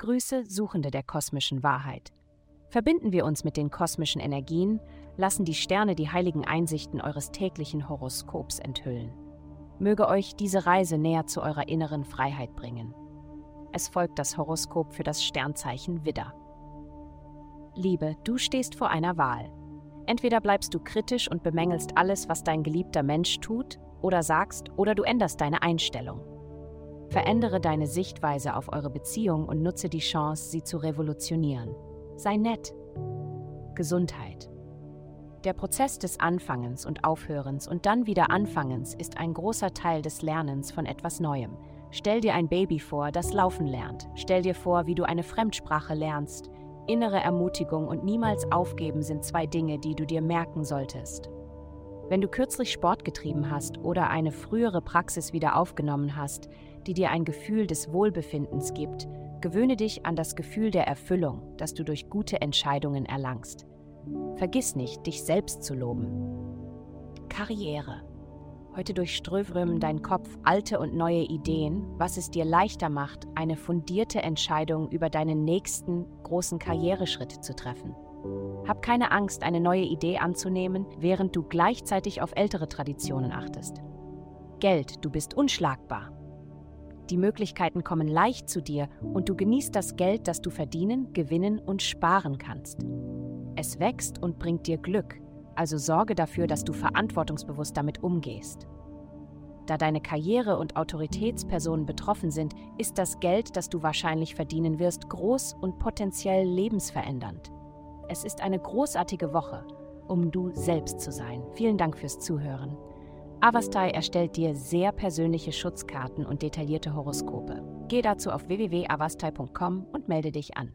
Grüße, Suchende der kosmischen Wahrheit. Verbinden wir uns mit den kosmischen Energien, lassen die Sterne die heiligen Einsichten eures täglichen Horoskops enthüllen. Möge euch diese Reise näher zu eurer inneren Freiheit bringen. Es folgt das Horoskop für das Sternzeichen Widder. Liebe, du stehst vor einer Wahl. Entweder bleibst du kritisch und bemängelst alles, was dein geliebter Mensch tut oder sagst, oder du änderst deine Einstellung. Verändere deine Sichtweise auf eure Beziehung und nutze die Chance, sie zu revolutionieren. Sei nett. Gesundheit. Der Prozess des Anfangens und Aufhörens und dann wieder Anfangens ist ein großer Teil des Lernens von etwas Neuem. Stell dir ein Baby vor, das laufen lernt. Stell dir vor, wie du eine Fremdsprache lernst. Innere Ermutigung und niemals aufgeben sind zwei Dinge, die du dir merken solltest. Wenn du kürzlich Sport getrieben hast oder eine frühere Praxis wieder aufgenommen hast, die dir ein Gefühl des Wohlbefindens gibt, gewöhne dich an das Gefühl der Erfüllung, das du durch gute Entscheidungen erlangst. Vergiss nicht, dich selbst zu loben. Karriere. Heute durchströmen dein Kopf alte und neue Ideen, was es dir leichter macht, eine fundierte Entscheidung über deinen nächsten großen Karriereschritt zu treffen. Hab keine Angst, eine neue Idee anzunehmen, während du gleichzeitig auf ältere Traditionen achtest. Geld, du bist unschlagbar. Die Möglichkeiten kommen leicht zu dir und du genießt das Geld, das du verdienen, gewinnen und sparen kannst. Es wächst und bringt dir Glück, also sorge dafür, dass du verantwortungsbewusst damit umgehst. Da deine Karriere und Autoritätspersonen betroffen sind, ist das Geld, das du wahrscheinlich verdienen wirst, groß und potenziell lebensverändernd. Es ist eine großartige Woche, um du selbst zu sein. Vielen Dank fürs Zuhören. Avastai erstellt dir sehr persönliche Schutzkarten und detaillierte Horoskope. Geh dazu auf www.avastai.com und melde dich an.